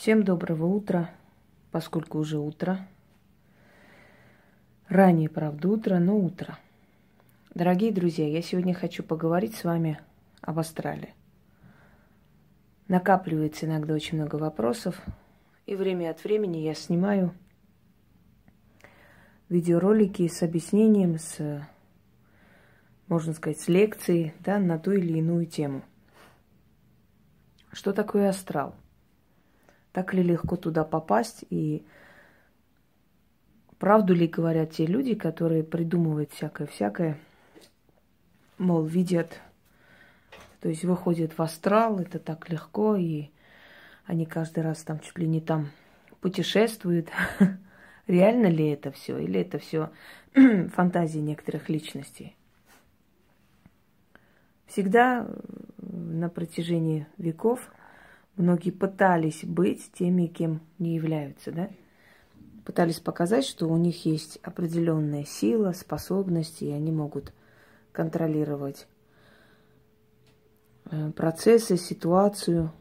Всем доброго утра, поскольку уже утро. Ранее, правда, утро, но утро. Дорогие друзья, я сегодня хочу поговорить с вами об астрале. Накапливается иногда очень много вопросов, и время от времени я снимаю видеоролики с объяснением, с, можно сказать, с лекцией да, на ту или иную тему. Что такое астрал? Так ли легко туда попасть? И правду ли говорят те люди, которые придумывают всякое-всякое, мол, видят, то есть выходят в астрал, это так легко, и они каждый раз там чуть ли не там путешествуют. Реально ли это все? Или это все фантазии некоторых личностей? Всегда на протяжении веков многие пытались быть теми, кем не являются, да? Пытались показать, что у них есть определенная сила, способности, и они могут контролировать э, процессы, ситуацию,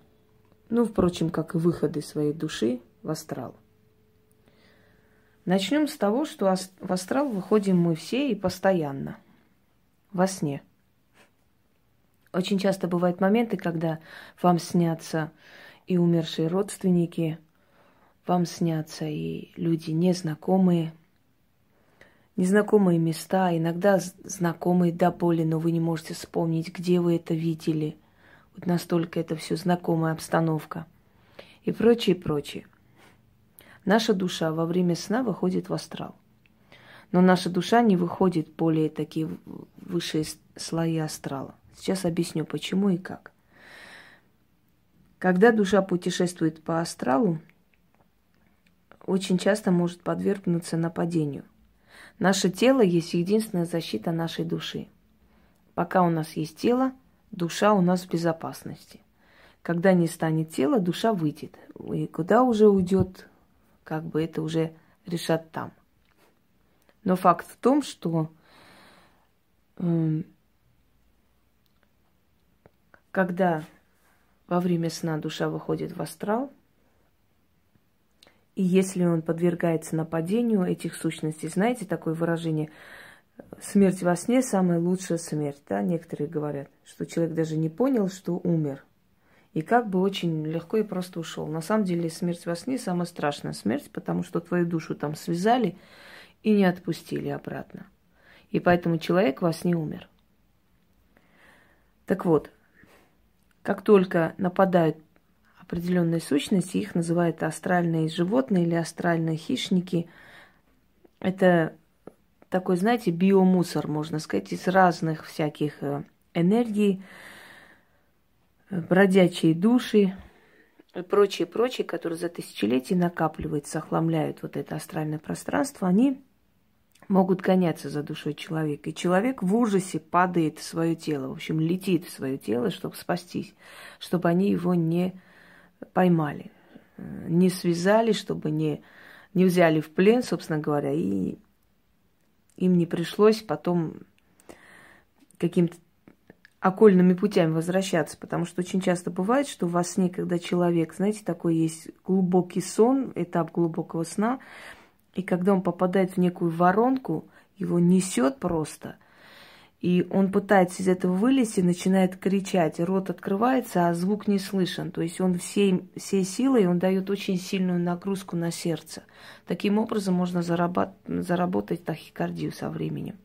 ну, впрочем, как и выходы своей души в астрал. Начнем с того, что в астрал выходим мы все и постоянно, во сне – очень часто бывают моменты, когда вам снятся и умершие родственники, вам снятся и люди незнакомые, незнакомые места, иногда знакомые до боли, но вы не можете вспомнить, где вы это видели. Вот настолько это все знакомая обстановка. И прочее, прочее. Наша душа во время сна выходит в астрал. Но наша душа не выходит более такие высшие слои астрала. Сейчас объясню, почему и как. Когда душа путешествует по астралу, очень часто может подвергнуться нападению. Наше тело есть единственная защита нашей души. Пока у нас есть тело, душа у нас в безопасности. Когда не станет тела, душа выйдет. И куда уже уйдет, как бы это уже решат там. Но факт в том, что э, когда во время сна душа выходит в астрал, и если он подвергается нападению этих сущностей, знаете такое выражение «смерть во сне – самая лучшая смерть», да, некоторые говорят, что человек даже не понял, что умер, и как бы очень легко и просто ушел. На самом деле смерть во сне – самая страшная смерть, потому что твою душу там связали и не отпустили обратно. И поэтому человек во сне умер. Так вот, как только нападают определенные сущности, их называют астральные животные или астральные хищники. Это такой, знаете, биомусор, можно сказать, из разных всяких э, энергий, э, бродячие души и прочие, прочие, которые за тысячелетия накапливаются, охламляют вот это астральное пространство, они могут гоняться за душой человека. И человек в ужасе падает в свое тело, в общем, летит в свое тело, чтобы спастись, чтобы они его не поймали, не связали, чтобы не, не взяли в плен, собственно говоря, и им не пришлось потом каким-то окольными путями возвращаться, потому что очень часто бывает, что во сне, когда человек, знаете, такой есть глубокий сон, этап глубокого сна, и когда он попадает в некую воронку, его несет просто. И он пытается из этого вылезти, начинает кричать, рот открывается, а звук не слышен. То есть он всей, всей силой, он дает очень сильную нагрузку на сердце. Таким образом можно заработ, заработать тахикардию со временем.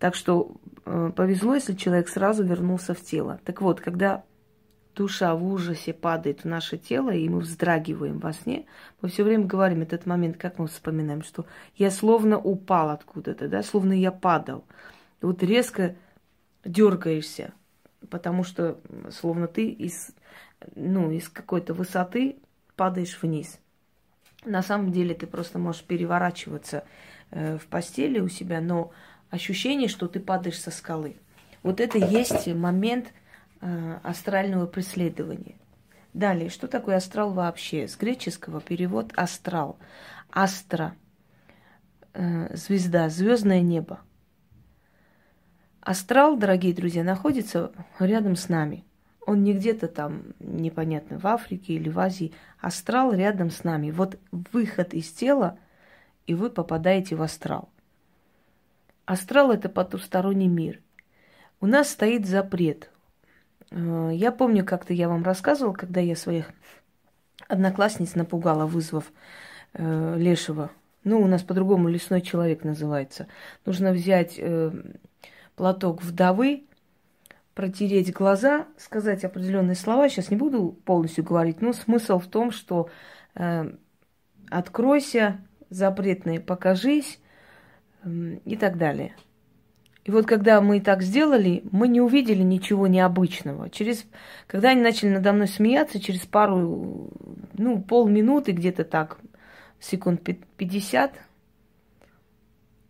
Так что э, повезло, если человек сразу вернулся в тело. Так вот, когда душа в ужасе падает в наше тело, и мы вздрагиваем во сне, мы все время говорим этот момент, как мы вспоминаем, что я словно упал откуда-то, да, словно я падал. И вот резко дергаешься, потому что словно ты из, ну, из какой-то высоты падаешь вниз. На самом деле ты просто можешь переворачиваться э, в постели у себя, но ощущение, что ты падаешь со скалы. Вот это есть момент – астрального преследования. Далее, что такое астрал вообще? С греческого перевод астрал. Астра, э, звезда, звездное небо. Астрал, дорогие друзья, находится рядом с нами. Он не где-то там, непонятно, в Африке или в Азии. Астрал рядом с нами. Вот выход из тела, и вы попадаете в астрал. Астрал – это потусторонний мир. У нас стоит запрет. Э, я помню, как-то я вам рассказывала, когда я своих одноклассниц напугала, вызвав э, лешего. Ну, у нас по-другому лесной человек называется. Нужно взять э, платок вдовы, протереть глаза, сказать определенные слова. Сейчас не буду полностью говорить, но смысл в том, что э, откройся, запретные покажись э, и так далее. И вот когда мы так сделали, мы не увидели ничего необычного. Через, когда они начали надо мной смеяться, через пару, ну, полминуты где-то так, секунд 50,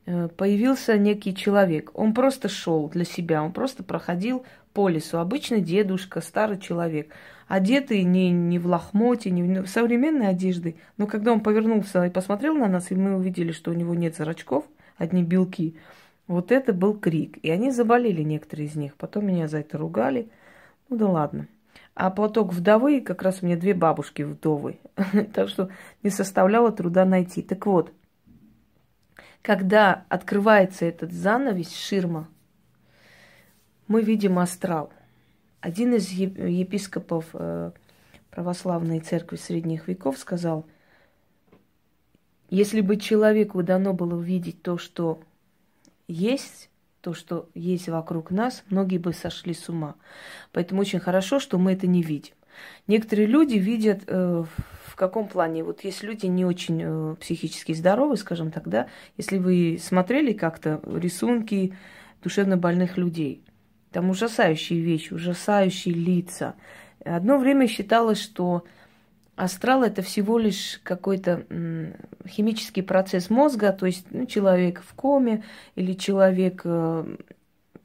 э, появился некий человек. Он просто шел для себя, он просто проходил по лесу. Обычный дедушка, старый человек, одетый не, не в лохмоте, не в современной одежды. Но когда он повернулся и посмотрел на нас, и мы увидели, что у него нет зрачков, одни белки – вот это был крик. И они заболели, некоторые из них. Потом меня за это ругали. Ну да ладно. А платок вдовы, как раз у меня две бабушки вдовы. так что не составляло труда найти. Так вот, когда открывается этот занавес, ширма, мы видим астрал. Один из епископов э, православной церкви средних веков сказал, если бы человеку дано было увидеть то, что есть, то, что есть вокруг нас, многие бы сошли с ума. Поэтому очень хорошо, что мы это не видим. Некоторые люди видят э, в каком плане? Вот есть люди не очень э, психически здоровы, скажем так, да, если вы смотрели как-то рисунки душевно больных людей, там ужасающие вещи, ужасающие лица. Одно время считалось, что Астрал это всего лишь какой-то химический процесс мозга, то есть ну, человек в коме или человек э,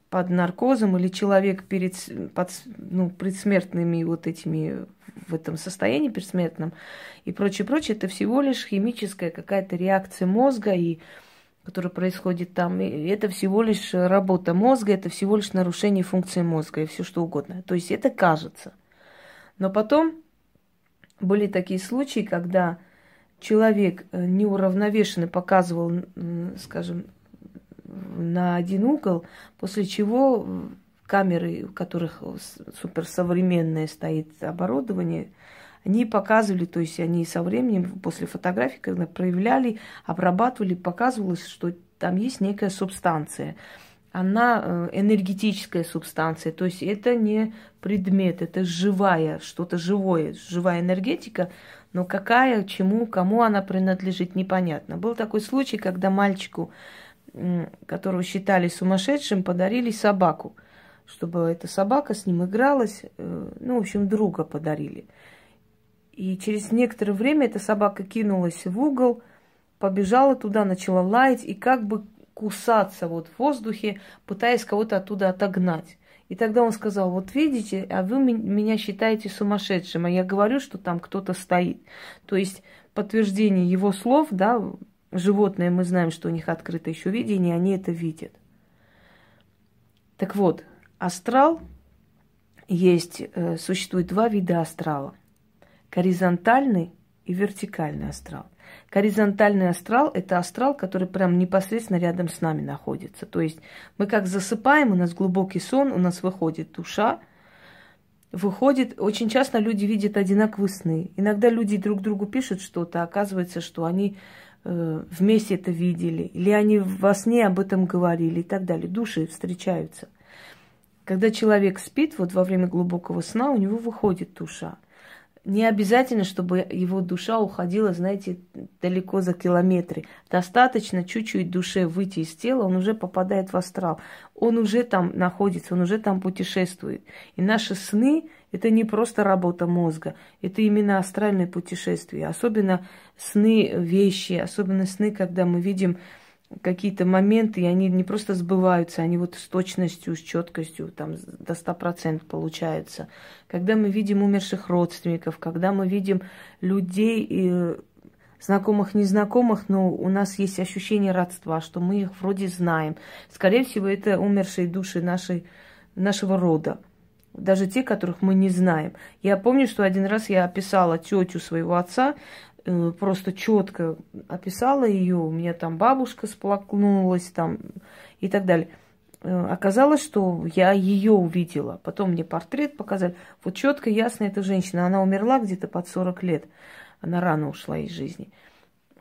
под наркозом или человек перед под, ну, предсмертными вот этими в этом состоянии предсмертном и прочее, прочее, это всего лишь химическая какая-то реакция мозга и которая происходит там, и это всего лишь работа мозга, это всего лишь нарушение функции мозга и все что угодно. То есть это кажется. Но потом были такие случаи, когда человек э, неуравновешенно показывал, скажем, на один угол, после чего камеры, у которых суперсовременное стоит оборудование, они показывали, то есть они со временем, после фотографий, когда проявляли, обрабатывали, показывалось, что там есть некая субстанция – она э, энергетическая субстанция, то есть это не предмет, это живая, что-то живое, живая энергетика, но какая, чему, кому она принадлежит, непонятно. Был такой случай, когда мальчику, которого считали сумасшедшим, подарили собаку, чтобы эта собака с ним игралась, э, ну, в общем, друга подарили. И через некоторое время эта собака кинулась в угол, побежала туда, начала лаять, и как бы кусаться вот в воздухе, пытаясь кого-то оттуда отогнать. И тогда он сказал, вот видите, а вы меня считаете сумасшедшим, а я говорю, что там кто-то стоит. То есть подтверждение его слов, да, животные, мы знаем, что у них открыто еще видение, они это видят. Так вот, астрал есть, э, существует два вида астрала. Горизонтальный и вертикальный астрал. Горизонтальный астрал – это астрал, который прям непосредственно рядом с нами находится. То есть мы как засыпаем, у нас глубокий сон, у нас выходит душа, выходит, очень часто люди видят одинаковые сны. Иногда люди друг другу пишут что-то, а оказывается, что они э, вместе это видели, или они во сне об этом говорили и так далее. Души встречаются. Когда человек спит, вот во время глубокого сна у него выходит душа – не обязательно, чтобы его душа уходила, знаете, далеко за километры. Достаточно чуть-чуть душе выйти из тела, он уже попадает в астрал. Он уже там находится, он уже там путешествует. И наши сны – это не просто работа мозга, это именно астральное путешествие. Особенно сны вещи, особенно сны, когда мы видим какие-то моменты, и они не просто сбываются, они вот с точностью, с четкостью, там, до 100% получается. Когда мы видим умерших родственников, когда мы видим людей, и знакомых, незнакомых, но у нас есть ощущение родства, что мы их вроде знаем. Скорее всего, это умершие души нашей, нашего рода. даже те, которых мы не знаем. Я помню, что один раз я описала тетю своего отца, э, просто четко описала ее, у меня там бабушка сплакнулась там и так далее. Э, оказалось, что я ее увидела. Потом мне портрет показали. Вот четко, ясно, эта женщина. Она умерла где-то под 40 лет. Она рано ушла из жизни.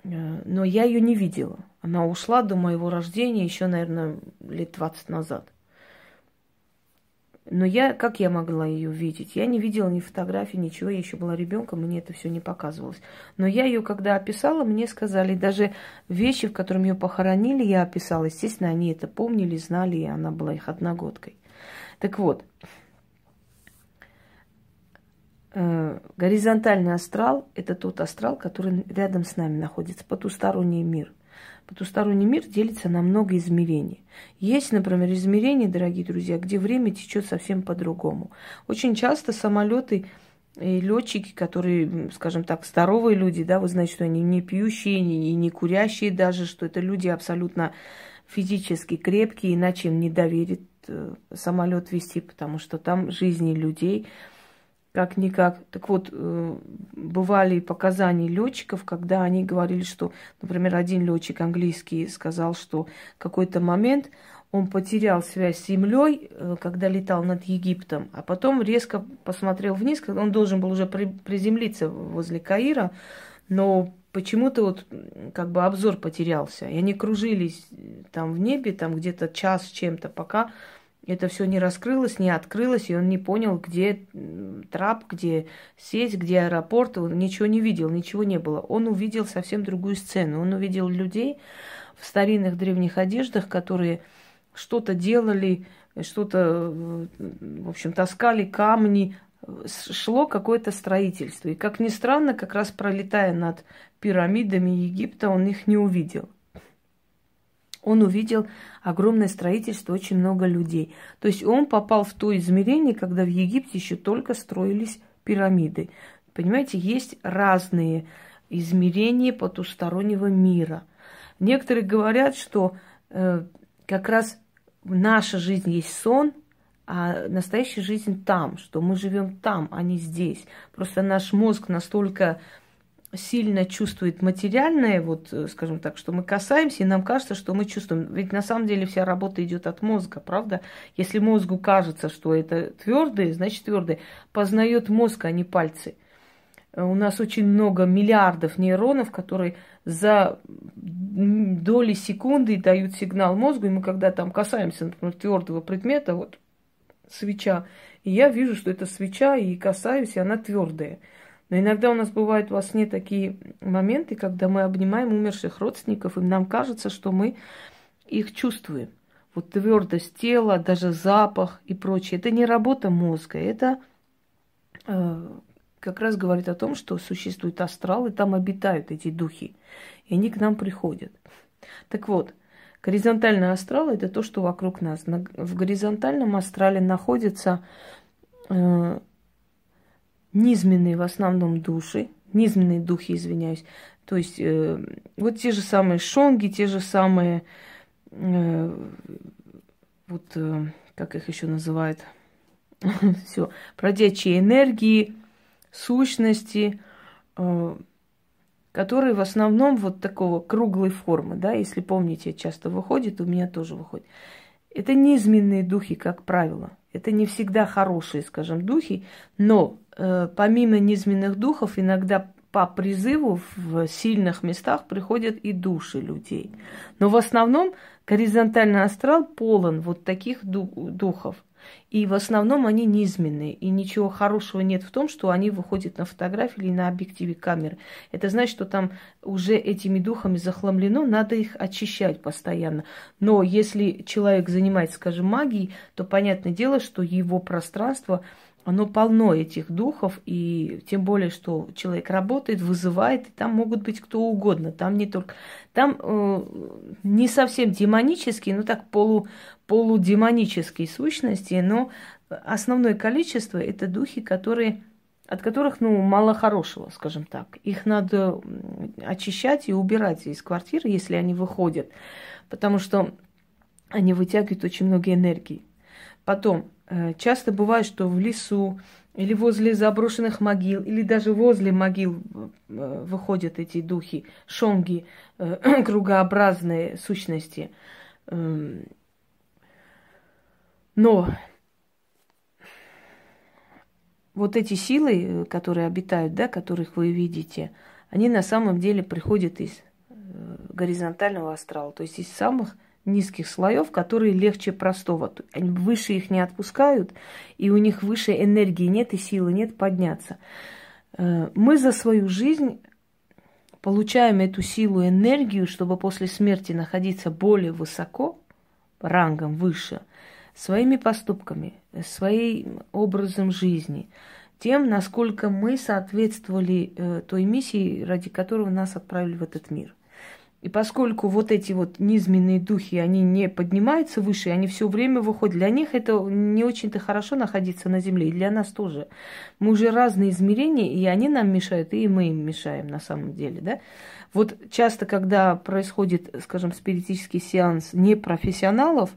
Э, но я ее не видела. Она ушла до моего рождения еще, наверное, лет 20 назад. Но я, как я могла ее видеть? Я не видела ни фотографий, ничего, я еще была ребенком, мне это все не показывалось. Но я ее, когда описала, мне сказали, даже вещи, в которых ее похоронили, я описала. Естественно, они это помнили, знали, и она была их одногодкой. Так вот, э, горизонтальный астрал – это тот астрал, который рядом с нами находится, потусторонний мир. Потусторонний мир делится на много измерений. Есть, например, измерения, дорогие друзья, где время течет совсем по-другому. Очень часто самолеты и летчики, которые, скажем так, здоровые люди, да, вы знаете, что они не пьющие, не, не курящие даже, что это люди абсолютно физически крепкие, иначе им не доверит э, самолет вести, потому что там жизни людей – как-никак. Так вот, э, бывали показания летчиков, когда они говорили, что, например, один летчик английский сказал, что какой-то момент он потерял связь с землей, э, когда летал над Египтом, а потом резко посмотрел вниз, когда он должен был уже приземлиться возле Каира, но почему-то вот как бы обзор потерялся. И они кружились там в небе, там где-то час с чем-то, пока это все не раскрылось, не открылось, и он не понял, где трап, где сеть, где аэропорт, он ничего не видел, ничего не было. Он увидел совсем другую сцену. Он увидел людей в старинных древних одеждах, которые что-то делали, что-то, в общем, таскали камни, шло какое-то строительство. И, как ни странно, как раз пролетая над пирамидами Египта, он их не увидел он увидел огромное строительство, очень много людей. То есть он попал в то измерение, когда в Египте еще только строились пирамиды. Понимаете, есть разные измерения потустороннего мира. Некоторые говорят, что э, как раз наша жизнь есть сон, а настоящая жизнь там, что мы живем там, а не здесь. Просто наш мозг настолько сильно чувствует материальное, вот, э, скажем так, что мы касаемся, и нам кажется, что мы чувствуем. Ведь на самом деле вся работа идет от мозга, правда? Если мозгу кажется, что это твердое, значит твердое. Познает мозг, а не пальцы. Э, у нас очень много миллиардов нейронов, которые за доли секунды дают сигнал мозгу, и мы когда там касаемся, например, твердого предмета, вот свеча, и я вижу, что это свеча, и касаюсь, и она твердая. Но иногда у нас бывают во сне такие моменты, когда мы обнимаем умерших родственников, и нам кажется, что мы их чувствуем. Вот твердость тела, даже запах и прочее. Это не работа мозга, это э, как раз говорит о том, что существует астрал, и там обитают эти духи. И они к нам приходят. Так вот, горизонтальный астрал – это то, что вокруг нас. В горизонтальном астрале находятся э, низменные в основном души, низменные духи, извиняюсь. То есть э, вот те же самые шонги, те же самые, э, вот э, как их еще называют, все, бродячие энергии, сущности, э, которые в основном вот такого круглой формы, да, если помните, часто выходит, у меня тоже выходит. Это низменные духи, как правило. Это не всегда хорошие, скажем, духи, но помимо низменных духов иногда по призыву в сильных местах приходят и души людей. Но в основном горизонтальный астрал полон вот таких духов. И в основном они низменные. И ничего хорошего нет в том, что они выходят на фотографии или на объективе камеры. Это значит, что там уже этими духами захламлено, надо их очищать постоянно. Но если человек занимается, скажем, магией, то понятное дело, что его пространство оно полно этих духов, и тем более, что человек работает, вызывает, и там могут быть кто угодно. Там не только... Там э, не совсем демонические, но так полу, полудемонические сущности, но основное количество это духи, которые, от которых, ну, мало хорошего, скажем так. Их надо очищать и убирать из квартиры, если они выходят, потому что они вытягивают очень много энергии. Потом, часто бывает, что в лесу или возле заброшенных могил, или даже возле могил э, выходят эти духи, шонги, э, кругообразные сущности. Эм, но вот эти силы, которые обитают, да, которых вы видите, они на самом деле приходят из горизонтального астрала, то есть из самых низких слоев, которые легче простого. Выше их не отпускают, и у них выше энергии нет и силы нет подняться. Э, мы за свою жизнь получаем эту силу, энергию, чтобы после смерти находиться более высоко, рангом выше, своими поступками, своим образом жизни, тем, насколько мы соответствовали э, той миссии, ради которой нас отправили в этот мир. И поскольку вот эти вот низменные духи, они не поднимаются выше, они все время выходят. Для них это не очень-то хорошо находиться на Земле, и для нас тоже. Мы уже разные измерения, и они нам мешают, и мы им мешаем на самом деле, да. Вот часто, когда происходит, скажем, спиритический сеанс непрофессионалов,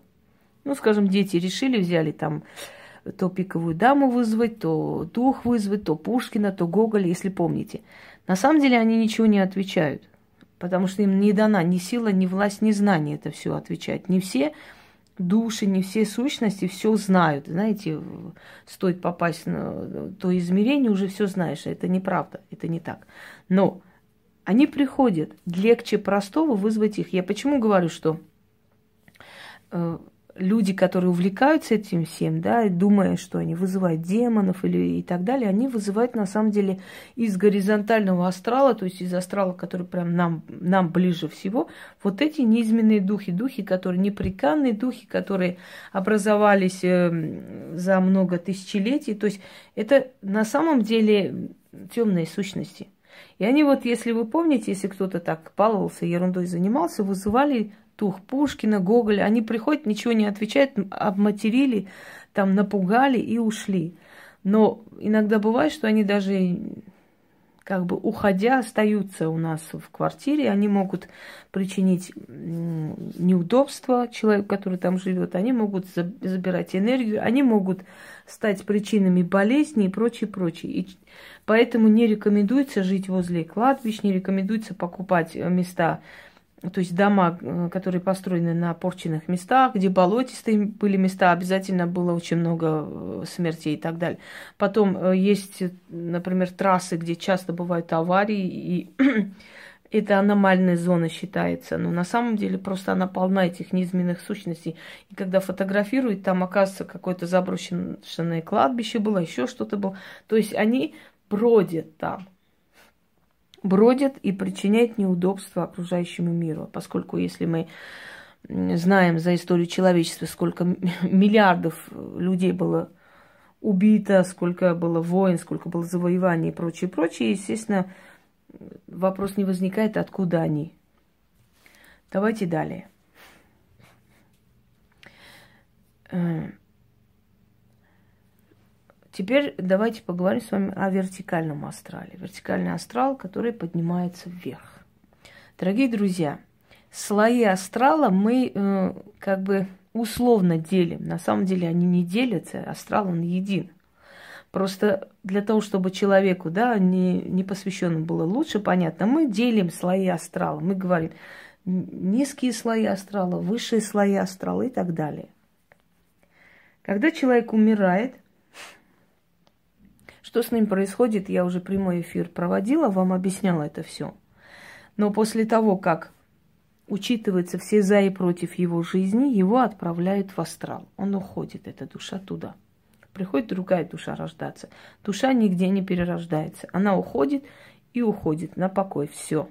ну, скажем, дети решили, взяли там то пиковую даму вызвать, то дух вызвать, то Пушкина, то Гоголя, если помните. На самом деле они ничего не отвечают потому что им не дана ни сила, ни власть, ни знание это все отвечать. Не все души, не все сущности все знают. Знаете, стоит попасть на то измерение, уже все знаешь. Это неправда, это не так. Но они приходят. Легче простого вызвать их. Я почему говорю, что э, люди, которые увлекаются этим всем, да, думая, что они вызывают демонов или и так далее, они вызывают на самом деле из горизонтального астрала, то есть из астрала, который прям нам, нам ближе всего, вот эти низменные духи, духи, которые неприканные духи, которые образовались э, за много тысячелетий, то есть это на самом деле темные сущности. И они вот, если вы помните, если кто-то так баловался, ерундой занимался, вызывали Тух, Пушкина, Гоголя, они приходят, ничего не отвечают, обматерили, там напугали и ушли. Но иногда бывает, что они даже как бы уходя остаются у нас в квартире, они могут причинить неудобства человеку, который там живет, они могут забирать энергию, они могут стать причинами болезней и прочее, прочее. И поэтому не рекомендуется жить возле кладбищ, не рекомендуется покупать места то есть дома, э, которые построены на порченных местах, где болотистые были места, обязательно было очень много э, смертей и так далее. Потом э, есть, например, трассы, где часто бывают аварии, и это аномальная зона считается. Но на самом деле просто она полна этих неизменных сущностей. И когда фотографируют, там оказывается какое-то заброшенное кладбище было, еще что-то было. То есть они бродят там бродят и причиняют неудобства окружающему миру. Поскольку если мы знаем за историю человечества, сколько миллиардов людей было убито, сколько было войн, сколько было завоеваний и прочее, прочее, естественно, вопрос не возникает, откуда они. Давайте далее. Теперь давайте поговорим с вами о вертикальном астрале. Вертикальный астрал, который поднимается вверх. Дорогие друзья, слои астрала мы э, как бы условно делим. На самом деле они не делятся, астрал он един. Просто для того, чтобы человеку, да, не, не посвященным было лучше понятно, мы делим слои астрала. Мы говорим низкие слои астрала, высшие слои астрала и так далее. Когда человек умирает, что с ним происходит, я уже прямой эфир проводила, вам объясняла это все. Но после того, как учитываются все за и против его жизни, его отправляют в астрал. Он уходит, эта душа туда. Приходит другая душа рождаться. Душа нигде не перерождается. Она уходит и уходит на покой. Все.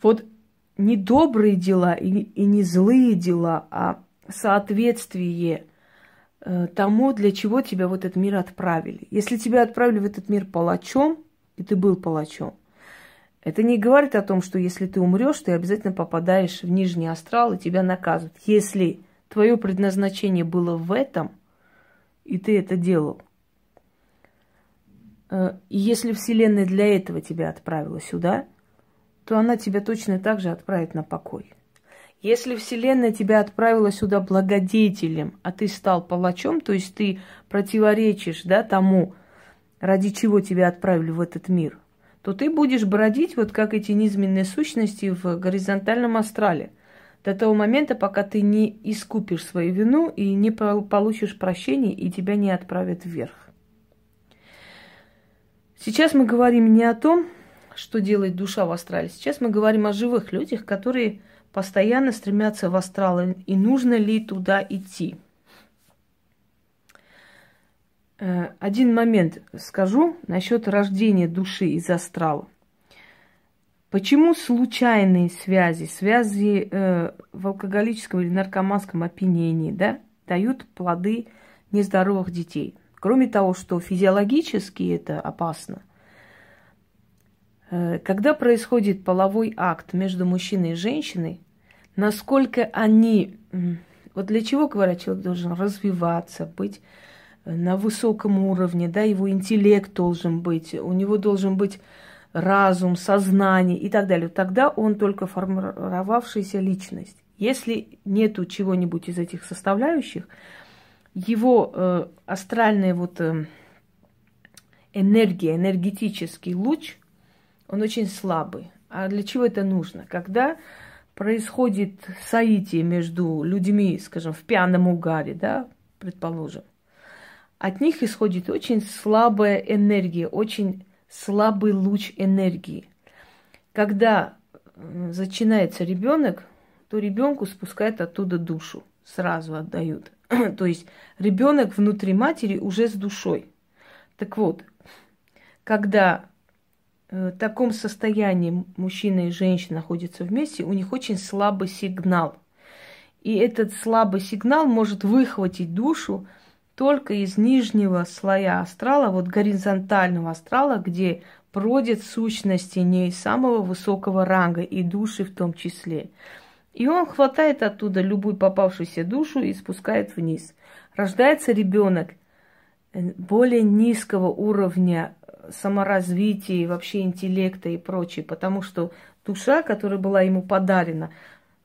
Вот не добрые дела и не злые дела, а соответствие тому, для чего тебя в этот мир отправили. Если тебя отправили в этот мир палачом, и ты был палачом, это не говорит о том, что если ты умрешь, ты обязательно попадаешь в нижний астрал и тебя наказывают. Если твое предназначение было в этом, и ты это делал, э, и если Вселенная для этого тебя отправила сюда, то она тебя точно так же отправит на покой. Если Вселенная тебя отправила сюда благодетелем, а ты стал палачом, то есть ты противоречишь да, тому, ради чего тебя отправили в этот мир, то ты будешь бродить вот как эти низменные сущности в горизонтальном астрале до того момента, пока ты не искупишь свою вину и не получишь прощения, и тебя не отправят вверх. Сейчас мы говорим не о том, что делает душа в астрале. Сейчас мы говорим о живых людях, которые постоянно стремятся в астрал, и нужно ли туда идти. Э, один момент скажу насчет рождения души из астрала. Почему случайные связи, связи э, в алкоголическом или наркоманском опьянении, да, дают плоды нездоровых детей? Кроме того, что физиологически это опасно, когда происходит половой акт между мужчиной и женщиной, насколько они... Вот для чего, говорят, человек должен развиваться, быть э, на высоком уровне, да, его интеллект должен быть, у него должен быть разум, сознание и так далее. Тогда он только формировавшаяся личность. Если нету чего-нибудь из этих составляющих, его э, астральная вот э, энергия, энергетический луч, он очень слабый. А для чего это нужно? Когда происходит соитие между людьми, скажем, в пьяном угаре, да, предположим, от них исходит очень слабая энергия, очень слабый луч энергии. Когда начинается ребенок, то ребенку спускают оттуда душу, сразу отдают. То есть ребенок внутри матери уже с душой. Так вот, когда таком состоянии мужчина и женщина находятся вместе, у них очень слабый сигнал. И этот слабый сигнал может выхватить душу только из нижнего слоя астрала, вот горизонтального астрала, где бродят сущности не самого высокого ранга и души в том числе. И он хватает оттуда любую попавшуюся душу и спускает вниз. Рождается ребенок э, более низкого уровня саморазвития и вообще интеллекта и прочее, потому что душа, которая была ему подарена,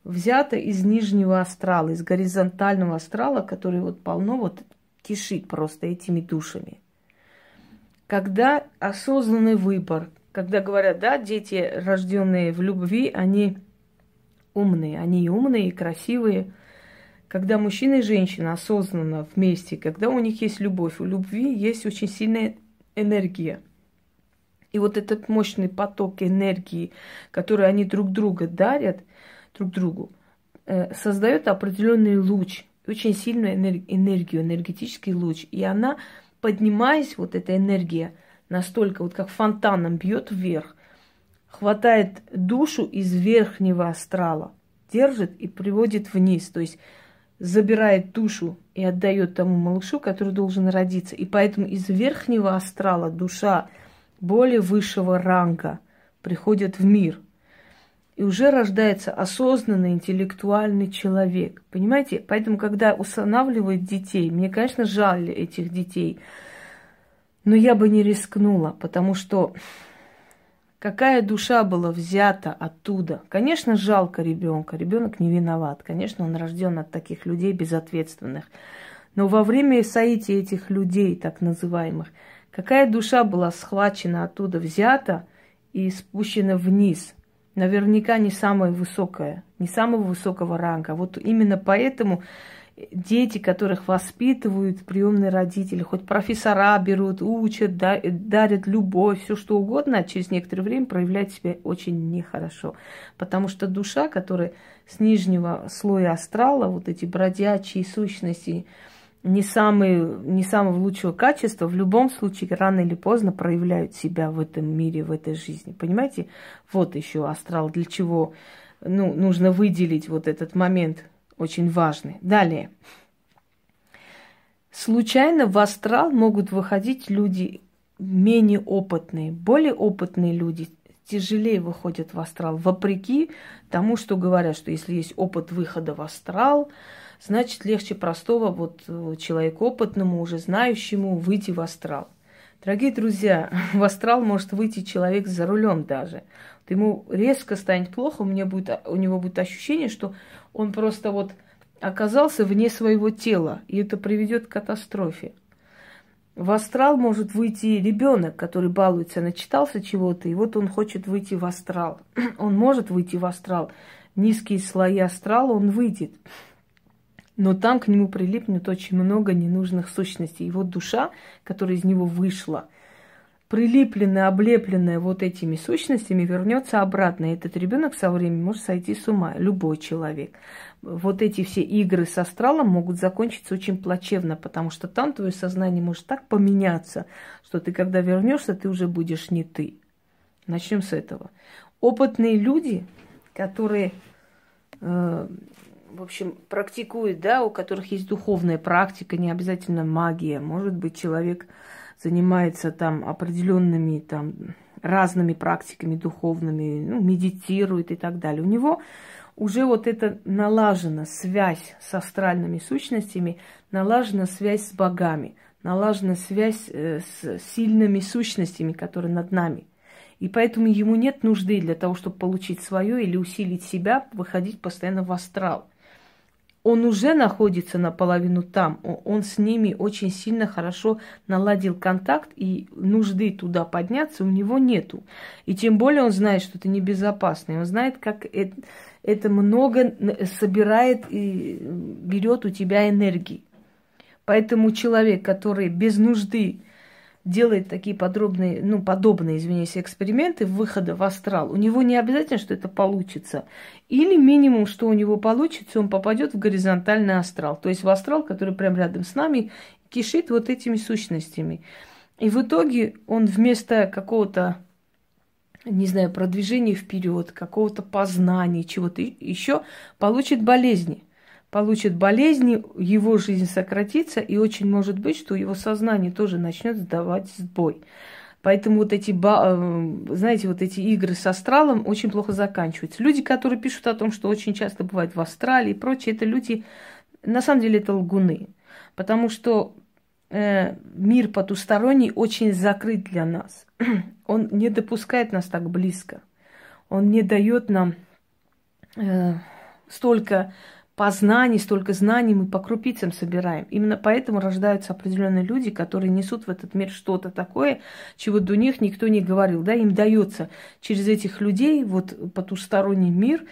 взята из нижнего астрала, из горизонтального астрала, который вот полно вот кишит просто этими душами. Когда осознанный выбор, когда говорят, да, дети, рожденные в любви, они умные, они умные и красивые. Когда мужчина и женщина осознанно вместе, когда у них есть любовь, у любви есть очень сильная энергия. И вот этот мощный поток энергии, который они друг друга дарят, друг другу, э, создает определенный луч, очень сильную энергию, энергетический луч. И она, поднимаясь, вот эта энергия, настолько вот как фонтаном бьет вверх, хватает душу из верхнего астрала, держит и приводит вниз. То есть забирает душу и отдает тому малышу, который должен родиться. И поэтому из верхнего астрала душа более высшего ранга приходит в мир – и уже рождается осознанный интеллектуальный человек. Понимаете? Поэтому, когда устанавливают детей, мне, конечно, жаль этих детей, но я бы не рискнула, потому что какая душа была взята оттуда. Конечно, жалко ребенка. Ребенок не виноват. Конечно, он рожден от таких людей безответственных. Но во время соития этих людей, так называемых, какая душа была схвачена оттуда, взята и спущена вниз – наверняка не самое высокое, не самого высокого ранга. Вот именно поэтому дети, которых воспитывают приемные родители, хоть профессора берут, учат, дарят любовь, все что угодно, а через некоторое время проявляет себя очень нехорошо. Потому что душа, которая с нижнего слоя астрала, вот эти бродячие сущности, не, самые, не самого лучшего качества, в любом случае рано или поздно проявляют себя в этом мире, в этой жизни. Понимаете? Вот еще астрал, для чего ну, нужно выделить вот этот момент очень важный. Далее. Случайно в астрал могут выходить люди менее опытные. Более опытные люди тяжелее выходят в астрал, вопреки тому, что говорят, что если есть опыт выхода в астрал, значит легче простого вот э, человеку опытному, уже знающему выйти в астрал. Дорогие друзья, в астрал может выйти человек за рулем даже. Вот ему резко станет плохо, у, меня будет, у него будет ощущение, что Он просто вот оказался вне своего тела, и это приведет к катастрофе. В астрал может выйти ребенок, который балуется, начитался чего-то, и вот он хочет выйти в астрал. Он может выйти в астрал. Низкие слои астрала он выйдет. Но там к нему прилипнет очень много ненужных сущностей. Его душа, которая из него вышла, прилепленная, облепленная вот этими сущностями, вернется обратно. И этот ребенок со временем может сойти с ума, любой человек вот эти все игры с астралом могут закончиться очень плачевно, потому что там твое сознание может так поменяться, что ты, когда вернешься, ты уже будешь не ты. Начнем с этого. Опытные люди, которые, э, в общем, практикуют, да, у которых есть духовная практика, не обязательно магия, может быть, человек занимается там определенными там разными практиками духовными, ну, медитирует и так далее. У него уже вот эта налажена связь с астральными сущностями, налажена связь с богами, налажена связь э, с сильными сущностями, которые над нами. И поэтому ему нет нужды для того, чтобы получить свое или усилить себя, выходить постоянно в астрал. Он уже находится наполовину там, он с ними очень сильно хорошо наладил контакт, и нужды туда подняться у него нету. И тем более он знает, что это небезопасно, он знает, как это это много собирает и берет у тебя энергии. Поэтому человек, который без нужды делает такие подробные, ну, подобные, извиняюсь, эксперименты выхода в астрал, у него не обязательно, что это получится. Или минимум, что у него получится, он попадет в горизонтальный астрал. То есть в астрал, который прямо рядом с нами, кишит вот этими сущностями. И в итоге он вместо какого-то не знаю, продвижения вперед, какого-то познания, чего-то еще, получит болезни. Получит болезни, его жизнь сократится, и очень может быть, что его сознание тоже начнет сдавать сбой. Поэтому вот эти, э, знаете, вот эти игры с астралом очень плохо заканчиваются. Люди, которые пишут о том, что очень часто бывает в астрале и прочее, это люди, на самом деле, это лгуны. Потому что э, мир потусторонний очень закрыт для нас. Он не допускает нас так близко. Он не дает нам э, столько познаний, столько знаний мы по крупицам собираем. Именно поэтому рождаются определенные люди, которые несут в этот мир что-то такое, чего до них никто не говорил. Да? Им дается через этих людей, вот потусторонний мир,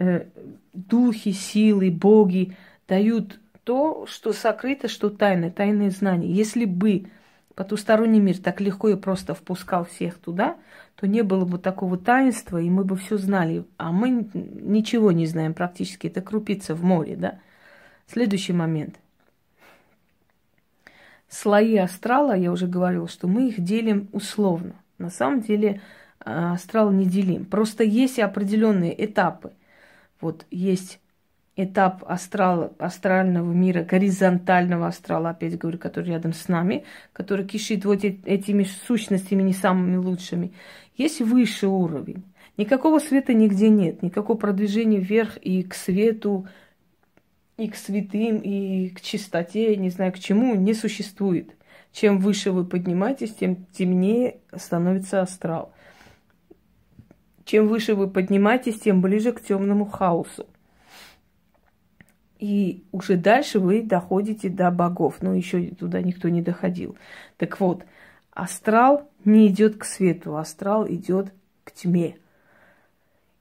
э, духи, силы, боги дают то, что сокрыто, что тайное, тайные знания. Если бы потусторонний мир так легко и просто впускал всех туда, то не было бы такого таинства, и мы бы все знали. А мы ничего не знаем практически. Это крупица в море, да? Следующий момент. Слои астрала, я уже говорила, что мы их делим условно. На самом деле а, астрал не делим. Просто есть определенные этапы. Вот есть этап астрал, астрального мира, горизонтального астрала, опять говорю, который рядом с нами, который кишит вот этими сущностями не самыми лучшими. Есть высший уровень. Никакого света нигде нет, никакого продвижения вверх и к свету, и к святым, и к чистоте, не знаю к чему, не существует. Чем выше вы поднимаетесь, тем темнее становится астрал. Чем выше вы поднимаетесь, тем ближе к темному хаосу. И уже дальше вы доходите до богов. Но еще туда никто не доходил. Так вот, астрал не идет к свету, астрал идет к тьме.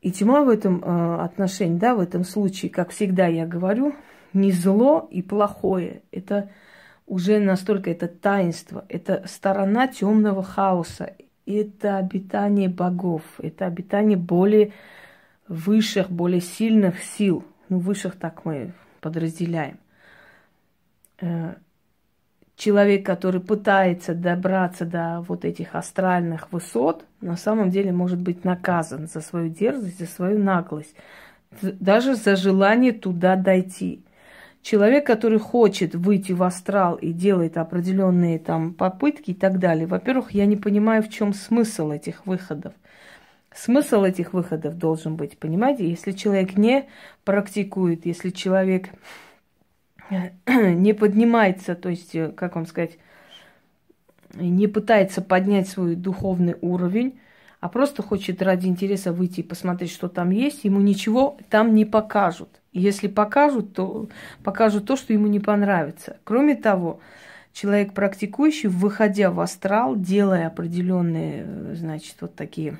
И тьма в этом э, отношении, да, в этом случае, как всегда я говорю, не зло и плохое. Это уже настолько это таинство, это сторона темного хаоса, это обитание богов, это обитание более высших, более сильных сил. Ну, высших так мы подразделяем. Человек, который пытается добраться до вот этих астральных высот, на самом деле может быть наказан за свою дерзость, за свою наглость, даже за желание туда дойти. Человек, который хочет выйти в астрал и делает определенные там попытки и так далее, во-первых, я не понимаю, в чем смысл этих выходов. Смысл этих выходов должен быть, понимаете, если человек не практикует, если человек не поднимается, то есть, э, как вам сказать, не пытается поднять свой духовный уровень, а просто хочет ради интереса выйти и посмотреть, что там есть, ему ничего там не покажут. Если покажут, то покажут то, что ему не понравится. Кроме того, человек практикующий, выходя в астрал, делая определенные, значит, вот такие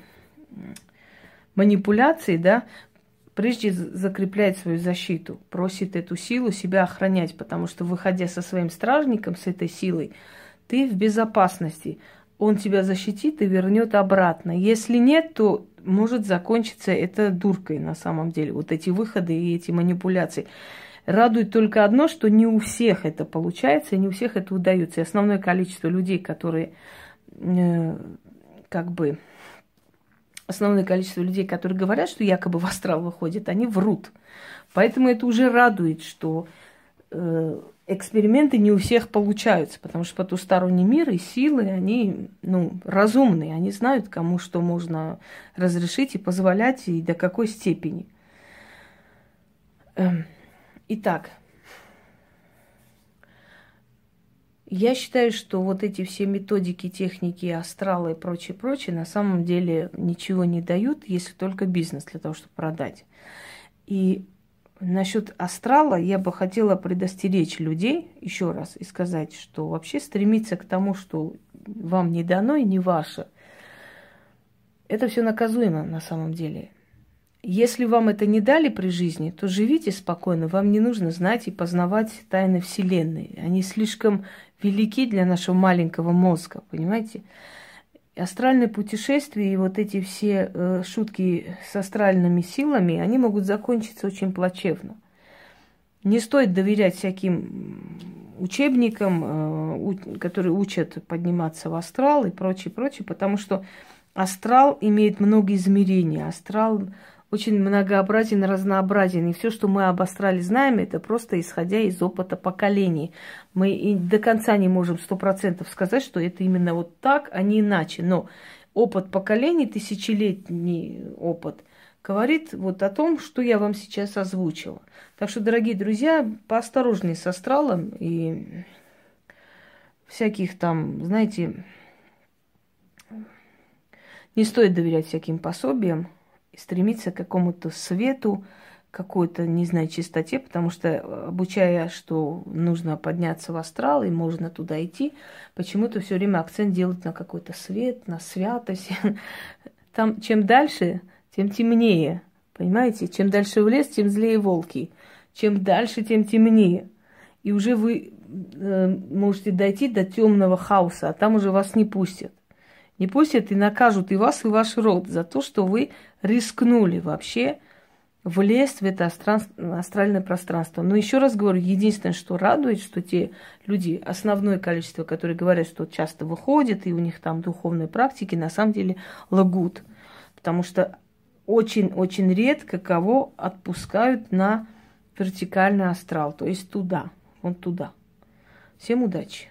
манипуляции, да, прежде закрепляет свою защиту, просит эту силу себя охранять, потому что выходя со своим стражником, с этой силой, ты в безопасности. Он тебя защитит и вернет обратно. Если нет, то может закончиться это дуркой на самом деле. Вот эти выходы и эти манипуляции. Радует только одно, что не у всех это получается, не у всех это удается. И основное количество людей, которые э, как бы основное количество людей, которые говорят, что якобы в астрал выходят, они врут. Поэтому это уже радует, что э, эксперименты не у всех получаются, потому что потусторонний мир и силы, они ну, разумные, они знают, кому что можно разрешить и позволять, и до какой степени. Эм, итак, я считаю, что вот эти все методики, техники, астралы и прочее, прочее, на самом деле ничего не дают, если только бизнес для того, чтобы продать. И Насчет астрала я бы хотела предостеречь людей еще раз и сказать, что вообще стремиться к тому, что вам не дано и не ваше, это все наказуемо на самом деле. Если вам это не дали при жизни, то живите спокойно. Вам не нужно знать и познавать тайны Вселенной. Они слишком велики для нашего маленького мозга, понимаете? астральные путешествия и вот эти все э, шутки с астральными силами, они могут закончиться очень плачевно. Не стоит доверять всяким учебникам, э, которые учат подниматься в астрал и прочее, прочее, потому что астрал имеет много измерений. Астрал очень многообразен, разнообразен. И все, что мы об астрале знаем, это просто исходя из опыта поколений. Мы и до конца не можем сто процентов сказать, что это именно вот так, а не иначе. Но опыт поколений, тысячелетний опыт, говорит вот о том, что я вам сейчас озвучила. Так что, дорогие друзья, поосторожнее с астралом и всяких там, знаете, не стоит доверять всяким пособиям, стремиться к какому-то свету, какой-то, не знаю, чистоте, потому что э, обучая, что нужно подняться в астрал и можно туда идти, почему-то все время акцент делать на какой-то свет, на святость. Там чем дальше, тем темнее. Понимаете? Чем дальше в лес, тем злее волки. Чем дальше, тем темнее. И уже вы э, можете дойти до темного хаоса, а там уже вас не пустят. Не пустят и накажут и вас, и ваш род за то, что вы рискнули вообще влезть в это астральное пространство. Но еще раз говорю, единственное, что радует, что те люди, основное количество, которые говорят, что часто выходят, и у них там духовные практики, на самом деле лгут. Потому что очень-очень редко кого отпускают на вертикальный астрал, то есть туда, вон туда. Всем удачи!